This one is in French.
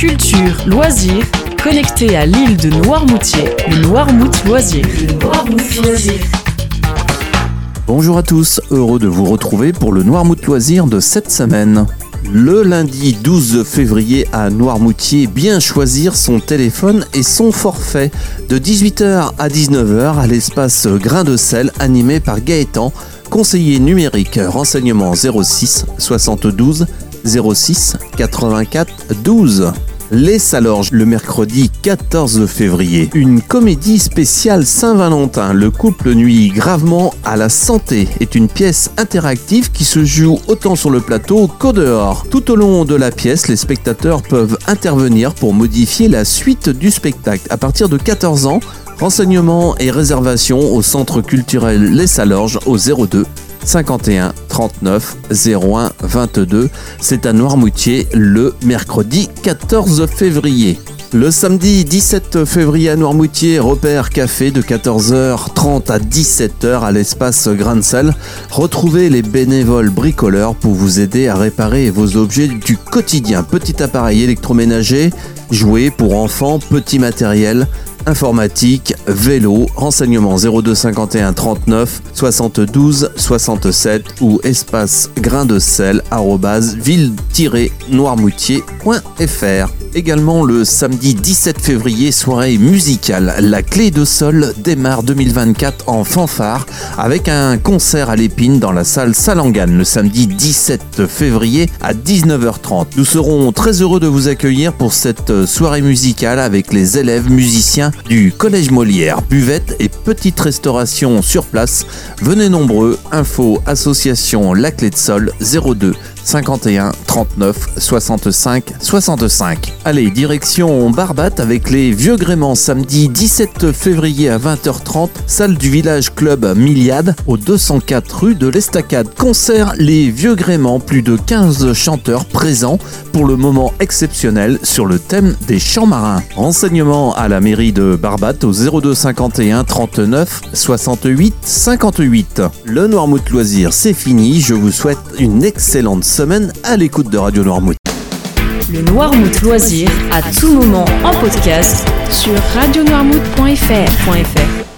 culture, loisirs, connecté à l'île de Noirmoutier, le Noirmout Loisir. Bonjour à tous, heureux de vous retrouver pour le Noirmout Loisir de cette semaine. Le lundi 12 février à Noirmoutier, bien choisir son téléphone et son forfait de 18h à 19h à l'espace Grain de sel animé par Gaëtan, conseiller numérique renseignement 06 72 06 84 12. Les Salorges le mercredi 14 février. Une comédie spéciale Saint-Valentin. Le couple nuit gravement à la santé est une pièce interactive qui se joue autant sur le plateau qu'au dehors. Tout au long de la pièce, les spectateurs peuvent intervenir pour modifier la suite du spectacle. À partir de 14 ans, renseignements et réservations au centre culturel Les Salorges au 02 51 39 01 22. C'est à Noirmoutier le mercredi 14 février. Le samedi 17 février à Noirmoutier, repère café de 14h30 à 17h à l'espace Grain Retrouvez les bénévoles bricoleurs pour vous aider à réparer vos objets du quotidien. Petit appareil électroménager, jouets pour enfants, petit matériel, informatique, vélo, renseignements 02 51 39 72 67 ou espace grain de sel ville-noirmoutier.fr. Également le samedi 17 février, soirée musicale. La clé de sol démarre 2024 en fanfare avec un concert à l'épine dans la salle Salangan le samedi 17 février à 19h30. Nous serons très heureux de vous accueillir pour cette soirée musicale avec les élèves musiciens du Collège Molière. Buvette et petite restauration sur place. Venez nombreux. Info association La Clé de Sol 02 51 39 65 65. Allez, direction Barbat avec les vieux gréments samedi 17 février à 20h30, salle du village club Miliade au 204 rue de l'Estacade. Concert Les vieux gréments, plus de 15 chanteurs présents pour le moment exceptionnel sur le thème des champs marins. Renseignements à la mairie de Barbat au 02 51 39 68 58. Le Noirmouth Loisir, c'est fini. Je vous souhaite une excellente semaine à l'écoute de Radio Noirmouth. Le Noirmouth Loisir à tout moment en podcast sur radionoirmouth.fr.